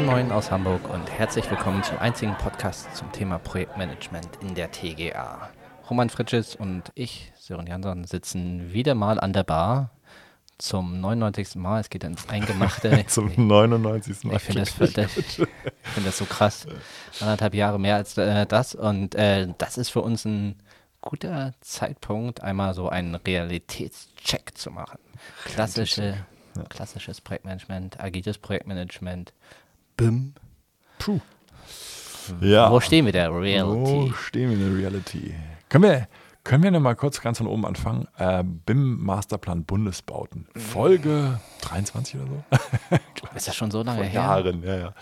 Moin Moin aus Hamburg und herzlich willkommen zum einzigen Podcast zum Thema Projektmanagement in der TGA. Roman Fritsches und ich, Sören Jansson, sitzen wieder mal an der Bar zum 99. Mal. Es geht ins Eingemachte. zum 99. Mal. Ich finde das, das, find das so krass. Anderthalb Jahre mehr als äh, das. Und äh, das ist für uns ein guter Zeitpunkt, einmal so einen Realitätscheck zu machen. Klassische, ja. Klassisches Projektmanagement, agiles Projektmanagement. BIM. Puh. Ja. Wo stehen wir der Reality? Wo stehen wir in der Reality? Können wir, können wir noch mal kurz ganz von oben anfangen? Äh, BIM Masterplan Bundesbauten. Folge 23 oder so? ist das schon so lange her? Jahren, ja, ja.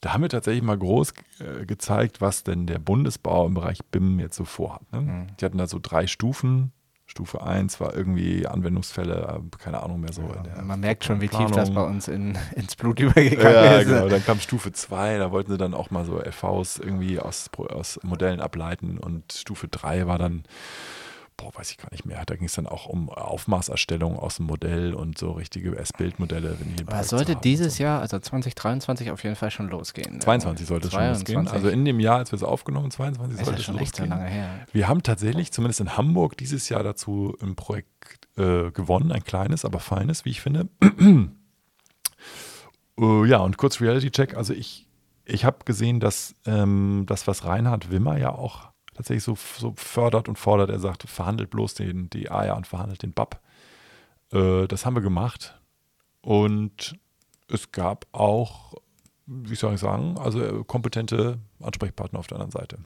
Da haben wir tatsächlich mal groß äh, gezeigt, was denn der Bundesbau im Bereich BIM jetzt so vorhat. Ne? Mhm. Die hatten da so drei Stufen. Stufe 1 war irgendwie Anwendungsfälle, äh, keine Ahnung mehr so. Ja, man merkt schon, wie tief das bei uns in, ins Blut übergegangen ja, ist. Genau. Dann kam Stufe 2, da wollten sie dann auch mal so LVs irgendwie aus, aus Modellen ableiten und Stufe 3 war dann boah, weiß ich gar nicht mehr. Da ging es dann auch um Aufmaßerstellung aus dem Modell und so richtige S-Bild-Modelle. Sollte dieses so. Jahr, also 2023, auf jeden Fall schon losgehen? 22 sollte es schon losgehen. Also in dem Jahr, als wir es aufgenommen 22 sollte es schon losgehen. So lange her. Wir haben tatsächlich, zumindest in Hamburg, dieses Jahr dazu ein Projekt äh, gewonnen, ein kleines, aber feines, wie ich finde. uh, ja, und kurz Reality-Check. Also ich, ich habe gesehen, dass ähm, das, was Reinhard Wimmer ja auch tatsächlich so, so fördert und fordert. Er sagt, verhandelt bloß den, die AIA und verhandelt den BAP. Äh, das haben wir gemacht. Und es gab auch, wie soll ich sagen, also äh, kompetente Ansprechpartner auf der anderen Seite.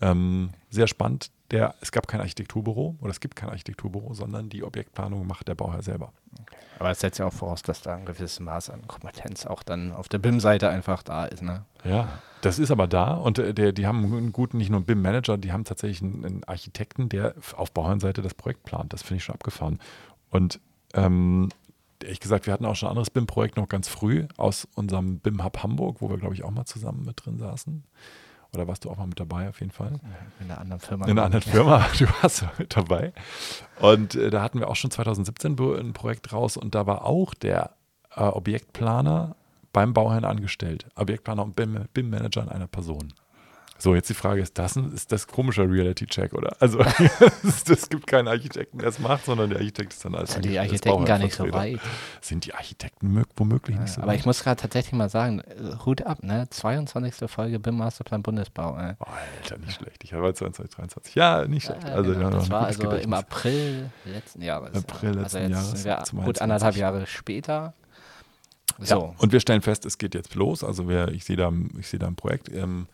Ähm, sehr spannend. Der, es gab kein Architekturbüro oder es gibt kein Architekturbüro, sondern die Objektplanung macht der Bauherr selber. Aber es setzt ja auch voraus, dass da ein gewisses Maß an Kompetenz auch dann auf der BIM-Seite einfach da ist. Ne? Ja, das ist aber da und äh, der, die haben einen guten, nicht nur einen BIM-Manager, die haben tatsächlich einen, einen, Architekten, der auf Bauherrenseite das Projekt plant. Das finde ich schon abgefahren. Und ähm, ehrlich gesagt, wir hatten auch schon ein anderes BIM-Projekt noch ganz früh aus unserem BIM-Hub Hamburg, wo wir, glaube ich, auch mal zusammen mit drin saßen. Oder warst du auch mal mit dabei auf jeden Fall? In einer anderen Firma. In einer anderen Firma, du warst mit dabei. Und äh, da hatten wir auch schon 2017 ein Projekt raus und da war auch der äh, Objektplaner beim Bauherrn angestellt. Objektplaner und BIM-Manager in einer Person. So, jetzt die Frage, ist das, ein, ist das komischer Reality-Check, oder? Also, es gibt keinen Architekten, der es macht, sondern der Architekt ist dann als Sind die Architekten gar nicht so weit? Sind die Architekten womöglich nicht so Aber weit? ich muss gerade tatsächlich mal sagen, Hut ab, ne? 22. Folge BIM Masterplan Bundesbau. Äh. Oh, Alter, nicht schlecht. Ich habe 22, 23. Ja, nicht schlecht. also, genau. Das war also Gedächtnis. im April letzten Jahres. April letzten also Jahres. Wir gut anderthalb Jahre später. So. Ja, und wir stellen fest, es geht jetzt los. Also wir, ich sehe da, seh da ein Projekt. Ähm,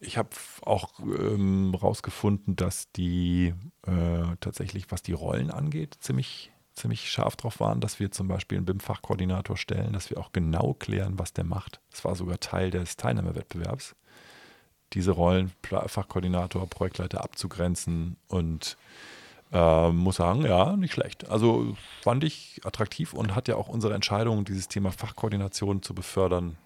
ich habe auch ähm, rausgefunden, dass die äh, tatsächlich, was die Rollen angeht, ziemlich, ziemlich scharf drauf waren, dass wir zum Beispiel einen BIM-Fachkoordinator stellen, dass wir auch genau klären, was der macht. Das war sogar Teil des Teilnahmewettbewerbs, diese Rollen, Fachkoordinator, Projektleiter abzugrenzen und äh, muss sagen, ja, nicht schlecht. Also fand ich attraktiv und hat ja auch unsere Entscheidung, dieses Thema Fachkoordination zu befördern,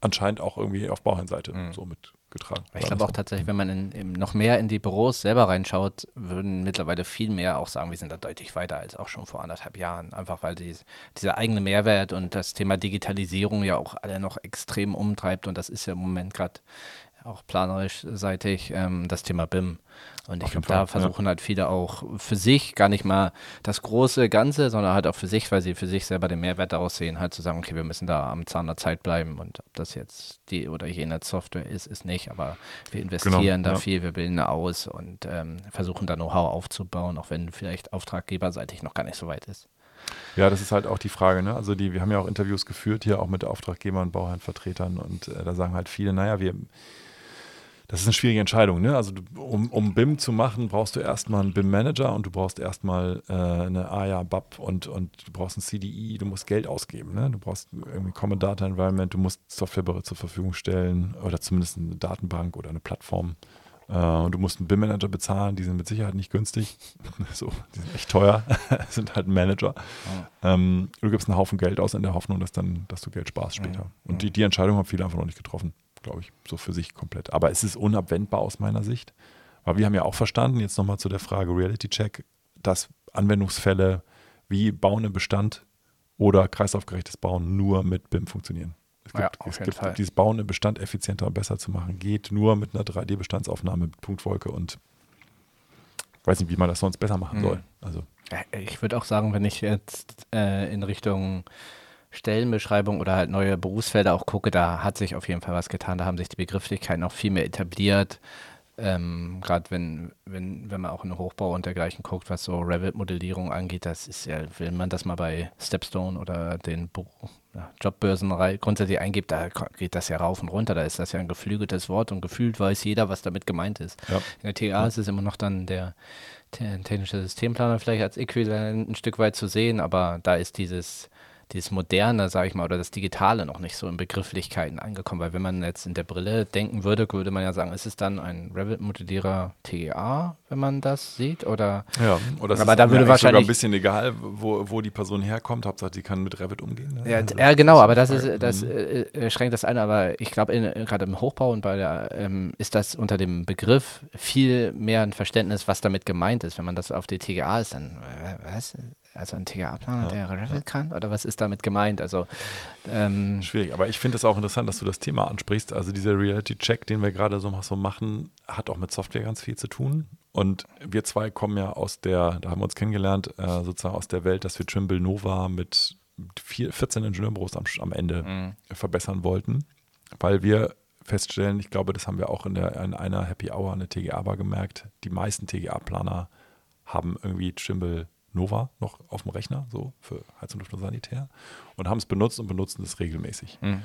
anscheinend auch irgendwie auf Bauherrenseite mhm. so mitgetragen. Ich glaube auch tatsächlich, wenn man in, in noch mehr in die Büros selber reinschaut, würden mittlerweile viel mehr auch sagen, wir sind da deutlich weiter als auch schon vor anderthalb Jahren. Einfach weil die, dieser eigene Mehrwert und das Thema Digitalisierung ja auch alle noch extrem umtreibt und das ist ja im Moment gerade auch planerisch seitig ähm, das Thema BIM. Und ich glaube, da versuchen ja. halt viele auch für sich gar nicht mal das große Ganze, sondern halt auch für sich, weil sie für sich selber den Mehrwert daraus sehen, halt zu sagen, okay, wir müssen da am Zahn der Zeit bleiben und ob das jetzt die oder jene Software ist, ist nicht, aber wir investieren genau, da ja. viel, wir bilden aus und ähm, versuchen da Know-how aufzubauen, auch wenn vielleicht auftraggeberseitig noch gar nicht so weit ist. Ja, das ist halt auch die Frage. Ne? Also die, wir haben ja auch Interviews geführt hier auch mit Auftraggebern, Bauherrenvertretern und äh, da sagen halt viele, naja, wir das ist eine schwierige Entscheidung. Ne? Also, um, um BIM zu machen, brauchst du erstmal einen BIM-Manager und du brauchst erstmal äh, eine AYA, BAP und, und du brauchst ein CDI. Du musst Geld ausgeben. Ne? Du brauchst irgendwie Common Data Environment, du musst Software zur Verfügung stellen oder zumindest eine Datenbank oder eine Plattform. Äh, und du musst einen BIM-Manager bezahlen, die sind mit Sicherheit nicht günstig. so, die sind echt teuer, sind halt ein Manager. Ja. Ähm, du gibst einen Haufen Geld aus in der Hoffnung, dass, dann, dass du Geld sparst später. Ja. Und die, die Entscheidung haben viele einfach noch nicht getroffen glaube ich, so für sich komplett. Aber es ist unabwendbar aus meiner Sicht. Weil wir haben ja auch verstanden, jetzt nochmal zu der Frage Reality Check, dass Anwendungsfälle wie Bauen im Bestand oder kreislaufgerechtes Bauen nur mit BIM funktionieren. Es gibt, Ja, es gibt dieses Bauen im Bestand effizienter und besser zu machen, geht nur mit einer 3D-Bestandsaufnahme mit Punktwolke und weiß nicht, wie man das sonst besser machen Mhm. soll. Also Ich würde auch sagen, wenn ich jetzt äh, in Richtung Stellenbeschreibung oder halt neue Berufsfelder auch gucke, da hat sich auf jeden Fall was getan. Da haben sich die Begrifflichkeiten auch viel mehr etabliert. Ähm, Gerade wenn, wenn, wenn man auch in den Hochbau und dergleichen guckt, was so Revit-Modellierung angeht, das ist ja, wenn man das mal bei Stepstone oder den Bo ja, Jobbörsen grundsätzlich eingibt, da geht das ja rauf und runter. Da ist das ja ein geflügeltes Wort und gefühlt weiß jeder, was damit gemeint ist. Ja. In der TA ist es immer noch dann der te- technische Systemplaner vielleicht als Äquivalent ein Stück weit zu sehen, aber da ist dieses, dieses Moderne, sage ich mal, oder das Digitale noch nicht so in Begrifflichkeiten angekommen, weil wenn man jetzt in der Brille denken würde, würde man ja sagen, ist es dann ein Revit-Modellierer TGA, wenn man das sieht, oder Ja, oder Aber ist da würde eigentlich sogar wahrscheinlich- ein bisschen egal, wo, wo die Person herkommt. Hauptsache, die kann mit Revit umgehen. Ne? Ja, Also, ja, genau, aber das ist, das Mhm. äh, äh, schränkt das ein, aber ich glaube, gerade im Hochbau und bei der, ähm, ist das unter dem Begriff viel mehr ein Verständnis, was damit gemeint ist. Wenn man das auf die TGA ist, dann, äh, was? Also ein TGA-Planer, der Revit kann? Oder was ist damit gemeint? Also, ähm, Schwierig, aber ich finde es auch interessant, dass du das Thema ansprichst. Also dieser Reality-Check, den wir gerade so, so machen, hat auch mit Software ganz viel zu tun. Und wir zwei kommen ja aus der, da haben wir uns kennengelernt, äh, sozusagen aus der Welt, dass wir Trimble Nova mit vier, 14 Ingenieurbüros am, am Ende Mhm. verbessern wollten, weil wir feststellen, ich glaube, das haben wir auch in, der, in einer Happy Hour, eine TGA-Bar gemerkt, die meisten TGA-Planer haben irgendwie Trimble Nova noch auf dem Rechner, so für Heizung, Luft und Sanitär und haben es benutzt und benutzen es regelmäßig. Mhm.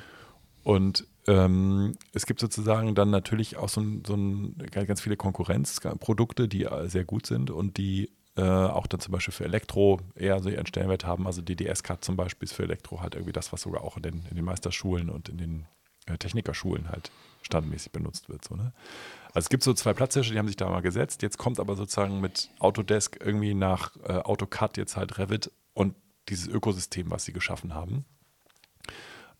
Und ähm, es gibt sozusagen dann natürlich auch so, ein, so ein, ganz viele Konkurrenzprodukte, die äh, sehr gut sind und die äh, auch dann zum Beispiel für Elektro eher so ihren Stellenwert haben. Also DDS-Card zum Beispiel ist für Elektro halt irgendwie das, was sogar auch in den, in den Meisterschulen und in den Technikerschulen halt standardmäßig benutzt wird. So, ne? Also es gibt so zwei Platzhirsche, die haben sich da mal gesetzt. Jetzt kommt aber sozusagen mit Autodesk irgendwie nach äh, AutoCAD jetzt halt Revit und dieses Ökosystem, was sie geschaffen haben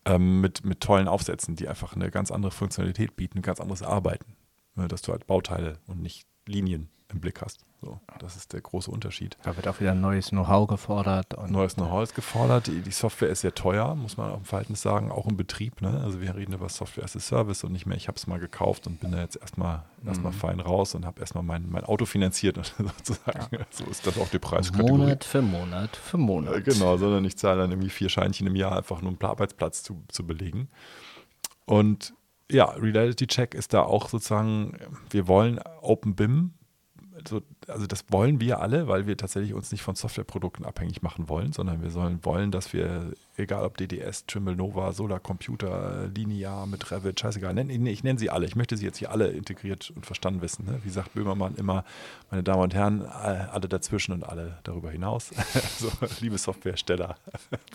ähm, mit, mit tollen Aufsätzen, die einfach eine ganz andere Funktionalität bieten, ganz anderes Arbeiten. Ne, dass du halt Bauteile und nicht Linien im Blick hast. So, das ist der große Unterschied. da wird auch wieder ein neues Know-how gefordert. Neues Know-how ist gefordert. Die, die Software ist sehr teuer, muss man auch im Verhältnis sagen, auch im Betrieb. Ne? Also wir reden über Software as a Service und nicht mehr, ich habe es mal gekauft und bin da jetzt erstmal erstmal Mhm. fein raus und habe erstmal mein, mein Auto finanziert sozusagen. So ist das auch die Preiskategorie. Monat für Monat für Monat. Ja, genau, sondern ich zahle dann irgendwie vier Scheinchen im Jahr einfach nur, um einen Arbeitsplatz zu, zu belegen. Und ja, Reality Check ist da auch sozusagen, wir wollen Open BIM, also, also das wollen wir alle, weil wir tatsächlich uns nicht von Softwareprodukten abhängig machen wollen, sondern wir sollen wollen, dass wir, egal ob DDS, Trimble Nova, Solar Computer, Linear mit Revit, scheißegal, ich, nenne sie alle. Ich möchte sie jetzt hier alle integriert und verstanden wissen. Ne? Wie sagt Böhmermann immer, meine Damen und Herren, all- alle dazwischen und alle darüber hinaus. also, liebe Softwarehersteller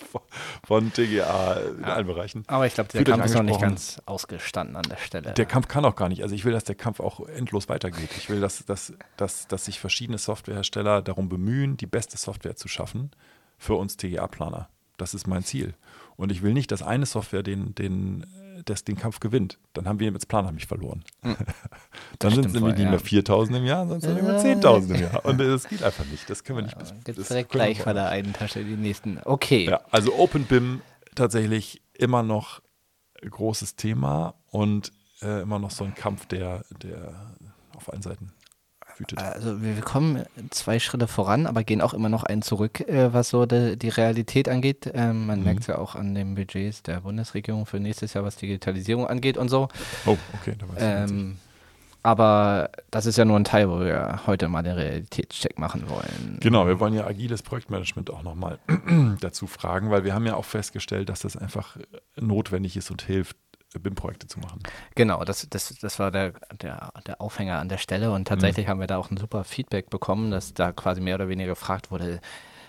von TGA in allen Bereichen. Aber ich glaube, der Kampf ist noch nicht ganz ausgestanden an der Stelle. Der Kampf kann auch gar nicht. Also ich will, dass der Kampf auch endlos weitergeht. Ich will, dass, dass, dass, dass sich verschiedene Softwarehersteller darum bemühen, die beste Software zu schaffen für uns TGA-Planer. Das ist mein Ziel. Und ich will nicht, dass eine Software den, den, äh, das, den Kampf gewinnt. Dann haben wir als Planer nämlich verloren. Dann sind es nämlich nicht mehr 4.000 im Jahr, sondern sind es Ja. immer 10.000 im Jahr. Und das geht einfach nicht. Das können wir nicht. bis- Jetzt direkt gleich von der einen Tasche in die nächsten. Okay. Ja, also OpenBIM tatsächlich immer noch großes Thema und äh, immer noch so ein Kampf, der, der auf allen Seiten wütet. Also wir kommen zwei Schritte voran, aber gehen auch immer noch einen zurück, äh, was so de, die Realität angeht. Ähm, man Mhm. merkt es ja auch an den Budgets der Bundesregierung für nächstes Jahr, was Digitalisierung angeht und so. Oh, okay, da weiß. Ähm, aber das ist ja nur ein Teil, wo wir heute mal den Realitätscheck machen wollen. Genau, wir wollen ja agiles Projektmanagement auch nochmal dazu fragen, weil wir haben ja auch festgestellt, dass das einfach notwendig ist und hilft, BIM-Projekte zu machen. Genau, das, das, das war der, der, der Aufhänger an der Stelle und Mhm. tatsächlich haben wir da auch ein super Feedback bekommen, dass da quasi mehr oder weniger gefragt wurde,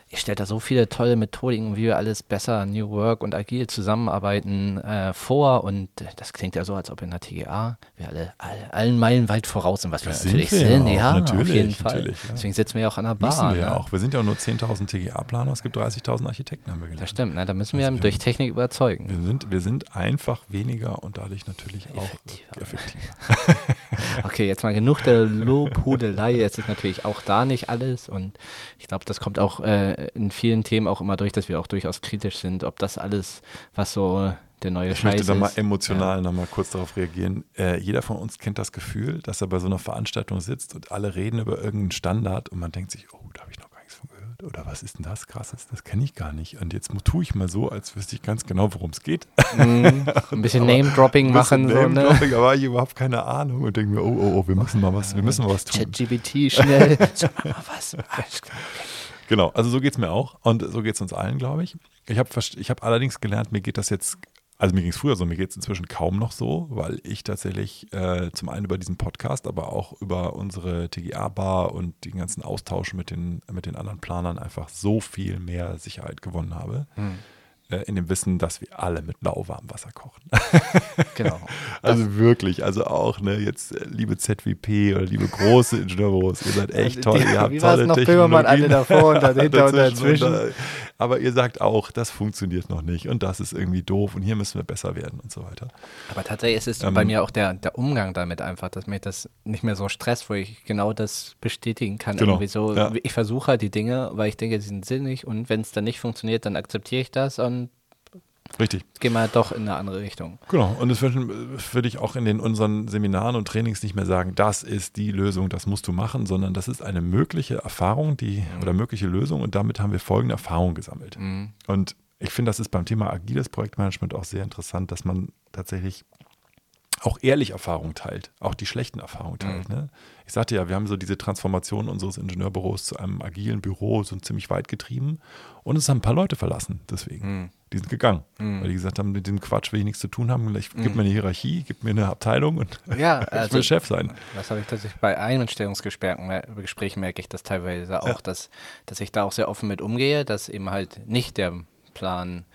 ihr stellt da so viele tolle Methodiken, wie wir alles besser New Work und agil zusammenarbeiten äh, vor und das klingt ja so, als ob in der TGA wir alle, alle allen Meilen weit voraus sind, was wir Das sind natürlich wir ja sind. auch, Ja, auf natürlich, jeden Fall. ja. Deswegen sitzen wir ja auch an der Bar. Müssen wir ja ne? auch. Wir sind ja nur 10.000 TGA-Planer, es gibt 30.000 Architekten, haben wir gelernt. Das stimmt, ne? da müssen wir Also wir durch haben- Technik überzeugen. Wir sind, wir sind einfach weniger und dadurch natürlich auch Effektiver. effektiver. Okay, jetzt mal genug der Lobhudelei. Jetzt ist natürlich auch da nicht alles. Und ich glaube, das kommt auch äh, in vielen Themen auch immer durch, dass wir auch durchaus kritisch sind, ob das alles, was so der neue Ich Scheiß möchte da mal emotional noch mal kurz darauf reagieren. Äh, jeder von uns kennt das Gefühl, dass er bei so einer Veranstaltung sitzt und alle reden über irgendeinen Standard und man denkt sich, oh, da habe ich noch gar nichts von gehört. Oder was ist denn das krasses? Das kenne ich gar nicht. Und jetzt tue ich mal so, als wüsste ich ganz genau, worum es geht. Mhm. Ein bisschen Name-Dropping machen. So, ne? Aber ich überhaupt keine Ahnung und denke mir, oh, oh, oh, wir müssen mal was, wir müssen mal was tun. ChatGPT schnell. Sag mal was. Genau, also so geht es mir auch und so geht es uns allen, glaube ich. Ich habe ich hab allerdings gelernt, mir geht das jetzt, also mir ging es früher so, mir geht es inzwischen kaum noch so, weil ich tatsächlich äh, zum einen über diesen Podcast, aber auch über unsere TGA-Bar und den ganzen Austausch mit den, mit den anderen Planern einfach so viel mehr Sicherheit gewonnen habe. Äh, in dem Wissen, dass wir alle mit lauwarmem Wasser kochen. Genau. Also wirklich, also auch, ne, jetzt äh, liebe ZWP oder liebe große Ingenieurbüros, ihr seid echt toll, Die- ihr habt wie tolle noch? Böhmermann, alle davor und dahinter und dazwischen. da- aber ihr sagt auch, das funktioniert noch nicht und das ist irgendwie doof und hier müssen wir besser werden und so weiter. Aber tatsächlich ist es Ähm, bei mir auch der, der Umgang damit einfach, dass mich das nicht mehr so stresst, wo ich genau das bestätigen kann. Genau, Irgendwie so, ja. Ich versuche halt die Dinge, weil ich denke, sie sind sinnig und wenn es dann nicht funktioniert, dann akzeptiere ich das und Richtig. gehe mal doch in eine andere Richtung. Genau. Und das würde würd ich auch in den unseren Seminaren und Trainings nicht mehr sagen, das ist die Lösung, das musst du machen, sondern das ist eine mögliche Erfahrung, die oder mögliche Lösung und damit haben wir folgende Erfahrung gesammelt. Mhm. Und ich finde, das ist beim Thema agiles Projektmanagement auch sehr interessant, dass man tatsächlich auch ehrlich Erfahrungen teilt, auch die schlechten Erfahrungen teilt. Ne? Ich sagte ja, wir haben so diese Transformation unseres Ingenieurbüros zu einem agilen Büro so ziemlich weit getrieben und es haben ein paar Leute verlassen deswegen. Die sind gegangen, weil die gesagt haben, mit dem Quatsch will ich nichts zu tun haben. Ich, Gib mir eine Hierarchie, gib mir eine Abteilung und Ja, ich also will Chef sein. Das habe ich tatsächlich bei Einstellungsgesprächen mer- Gesprächen merke ich das teilweise auch, dass, dass ich da auch sehr offen mit umgehe, dass eben halt nicht der Plan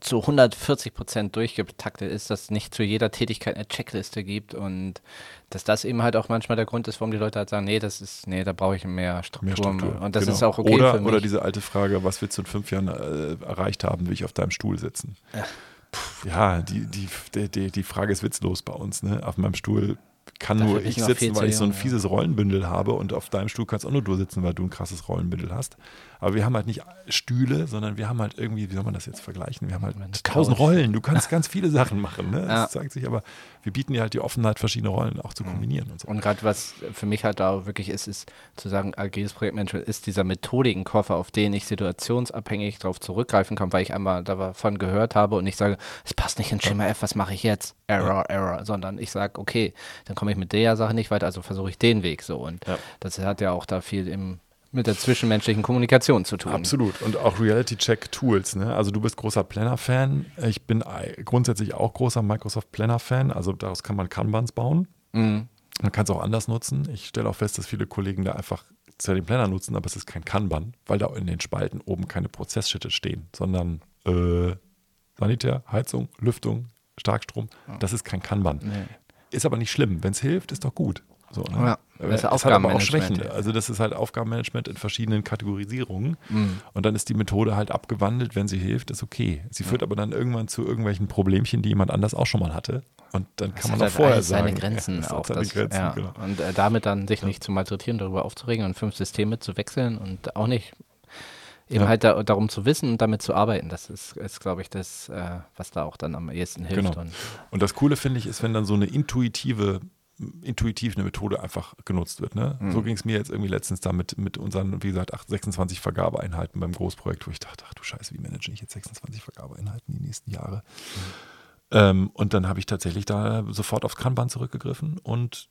zu 140 Prozent durchgetaktet ist, dass es nicht zu jeder Tätigkeit eine Checkliste gibt und dass das eben halt auch manchmal der Grund ist, warum die Leute halt sagen, nee, das ist, nee, da brauche ich mehr Struktur. Mehr Struktur. Und das genau. ist auch okay oder, für mich. Oder diese alte Frage, was willst du in fünf Jahren äh, erreicht haben, will ich auf deinem Stuhl sitzen? Ja. Puh, ja, die, die, die, die, Frage ist witzlos bei uns. Ne? Auf meinem Stuhl kann Dafür nur ich ich sitzen, weil ich so ein fieses Rollenbündel habe und auf deinem Stuhl kannst auch nur du sitzen, weil du ein krasses Rollenbündel hast. Aber wir haben halt nicht Stühle, sondern wir haben halt irgendwie, wie soll man das jetzt vergleichen? Wir haben halt tausend. Rollen. Du kannst ganz viele Sachen machen. Ne? Ja. Das zeigt sich, aber wir bieten dir halt die Offenheit, verschiedene Rollen auch zu kombinieren und so. Und gerade was für mich halt da wirklich ist, ist zu sagen, agiles Projektmanagement ist dieser Methodikenkoffer, auf den ich situationsabhängig darauf zurückgreifen kann, weil ich einmal davon gehört habe und ich sage, es passt nicht in Schema F, was mache ich jetzt? Error, Error, sondern ich sage, okay, dann komme ich mit der Sache nicht weiter, also versuche ich den Weg so. Und Ja. das hat ja auch da viel im, mit der zwischenmenschlichen Kommunikation zu tun. Absolut. Und auch Reality-Check-Tools. Ne? Also du bist großer Planner-Fan. Ich bin grundsätzlich auch großer Microsoft Planner-Fan. Also daraus kann man Kanbans bauen. Mhm. Man kann es auch anders nutzen. Ich stelle auch fest, dass viele Kollegen da einfach zwar den Planner nutzen, aber es ist kein Kanban, weil da in den Spalten oben keine Prozessschritte stehen, sondern äh, Sanitär, Heizung, Lüftung, Starkstrom. Das ist kein Kanban. Nee. Ist aber nicht schlimm. Wenn es hilft, ist doch gut. So, ne? Ja, das ist es hat aber auch Schwächen. ja. Also das ist halt Aufgabenmanagement in verschiedenen Kategorisierungen. Mhm. Und dann ist die Methode halt abgewandelt, wenn sie hilft, ist okay. Sie führt aber dann irgendwann zu irgendwelchen Problemchen, die jemand anders auch schon mal hatte. Und dann kann Das man hat auch vorher alles sagen. seine Grenzen ja, auch. seine Das, Grenzen, ja. genau. Und äh, damit dann sich nicht zu malträtieren, darüber aufzuregen und fünf Systeme zu wechseln und auch nicht eben Ja. halt da, darum zu wissen und damit zu arbeiten. Das ist, ist glaube ich, das, äh, was da auch dann am ehesten hilft. Genau. Und, Und das Coole finde ich ist, wenn dann so eine intuitive, intuitiv eine Methode einfach genutzt wird. Ne? Mhm. So ging es mir jetzt irgendwie letztens da mit, mit unseren, wie gesagt, acht- 26 Vergabeeinheiten beim Großprojekt, wo ich dachte, ach du Scheiße, wie manage ich jetzt 26 Vergabeeinheiten die nächsten Jahre? Ähm, und dann habe ich tatsächlich da sofort aufs Kanban zurückgegriffen und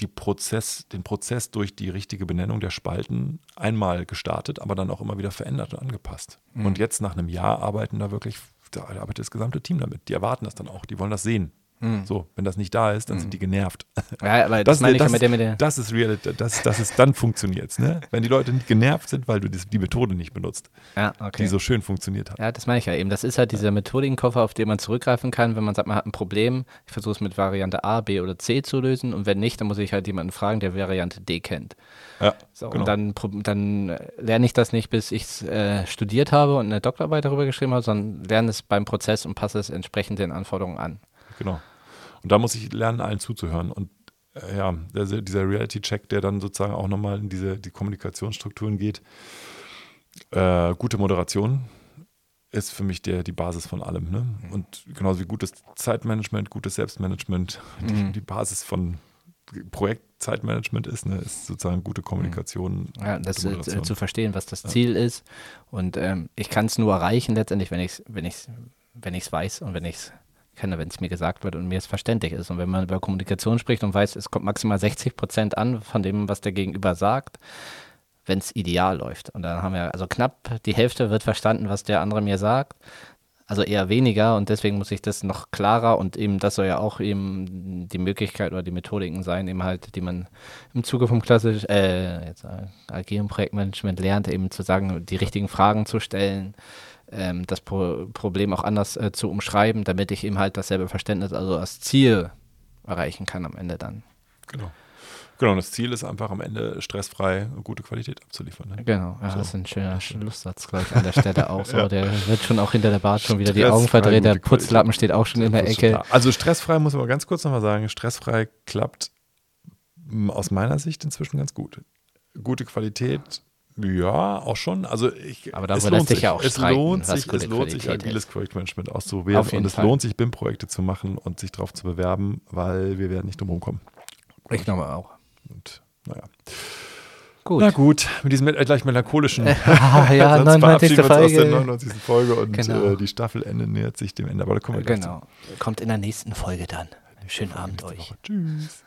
die Prozess, den Prozess durch die richtige Benennung der Spalten einmal gestartet, aber dann auch immer wieder verändert und angepasst. Mhm. Und jetzt nach einem Jahr arbeiten da wirklich, da arbeitet das gesamte Team damit. Die erwarten das dann auch, die wollen das sehen. Mhm. So, wenn das nicht da ist, dann sind die genervt. ja, aber das, meine ich ja mit der, mit der das ist Reality, das, das ist, dann funktioniert ne? Wenn die Leute nicht genervt sind, weil du das, die Methode nicht benutzt, ja, okay. die so schön funktioniert hat. Ja, das meine ich ja eben. Das ist halt dieser Methodikenkoffer, auf den man zurückgreifen kann, wenn man sagt, man hat ein Problem. Ich versuche es mit Variante A, B oder C zu lösen. Und wenn nicht, dann muss ich halt jemanden fragen, der Variante D kennt. Ja, So, genau. Und dann, dann lerne ich das nicht, bis ich es äh, studiert habe und eine Doktorarbeit darüber geschrieben habe, sondern lerne es beim Prozess und passe es entsprechend den Anforderungen an. Genau. Und da muss ich lernen, allen zuzuhören. Und äh, ja, der, dieser Reality-Check, der dann sozusagen auch nochmal in diese die Kommunikationsstrukturen geht. Äh, gute Moderation ist für mich der, die Basis von allem. Ne? Und genauso wie gutes Zeitmanagement, gutes Selbstmanagement, die, die Basis von Projektzeitmanagement ist, ne, ist sozusagen gute Kommunikation. Ja, das äh, zu verstehen, was das Ziel ist. Und ähm, ich kann es nur erreichen letztendlich, wenn ich es wenn ich's, wenn ich's weiß und wenn ich es kenne, wenn es mir gesagt wird und mir es verständlich ist. Und wenn man über Kommunikation spricht und weiß, es kommt maximal 60 Prozent an von dem, was der Gegenüber sagt, wenn es ideal läuft. Und dann haben wir, also knapp die Hälfte wird verstanden, was der andere mir sagt. Also eher weniger und deswegen muss ich das noch klarer und eben das soll ja auch eben die Möglichkeit oder die Methodiken sein, eben halt, die man im Zuge vom klassisch, äh, jetzt äh, agilen Projektmanagement lernt, eben zu sagen, die richtigen Fragen zu stellen, ähm, das Pro Problem auch anders äh, zu umschreiben, damit ich eben halt dasselbe Verständnis, also das Ziel erreichen kann am Ende dann. Genau. Genau, und das Ziel ist einfach am Ende stressfrei gute Qualität abzuliefern. Ne? Genau, ja, So. das ist ein schöner Schlusssatz, glaube ich, an der Stelle auch so. Ja. Der wird schon auch hinter der Bart schon wieder die Augen verdreht, der Qualität. Putzlappen steht auch schon in der Ecke. Also stressfrei muss man ganz kurz nochmal sagen, stressfrei klappt aus meiner Sicht inzwischen ganz gut. Gute Qualität, ja, auch schon. Also ich, Aber darüber es lohnt sich ja auch es streiten, lohnt sich, es lohnt sich agiles. Projektmanagement jeden und es Fall. lohnt sich BIM-Projekte zu machen und sich darauf zu bewerben, weil wir werden nicht drum rumkommen. Ich glaube auch. Und naja. Gut. Na gut, mit diesem äh, gleich melancholischen ja, Satz 99. verabschieden wir uns aus der Folge. 99. Folge und Genau. äh, die Staffelende nähert sich dem Ende. Aber da kommen wir gleich zu. Genau. Kommt in der nächsten Folge dann. Schönen Abend euch. Woche. Tschüss.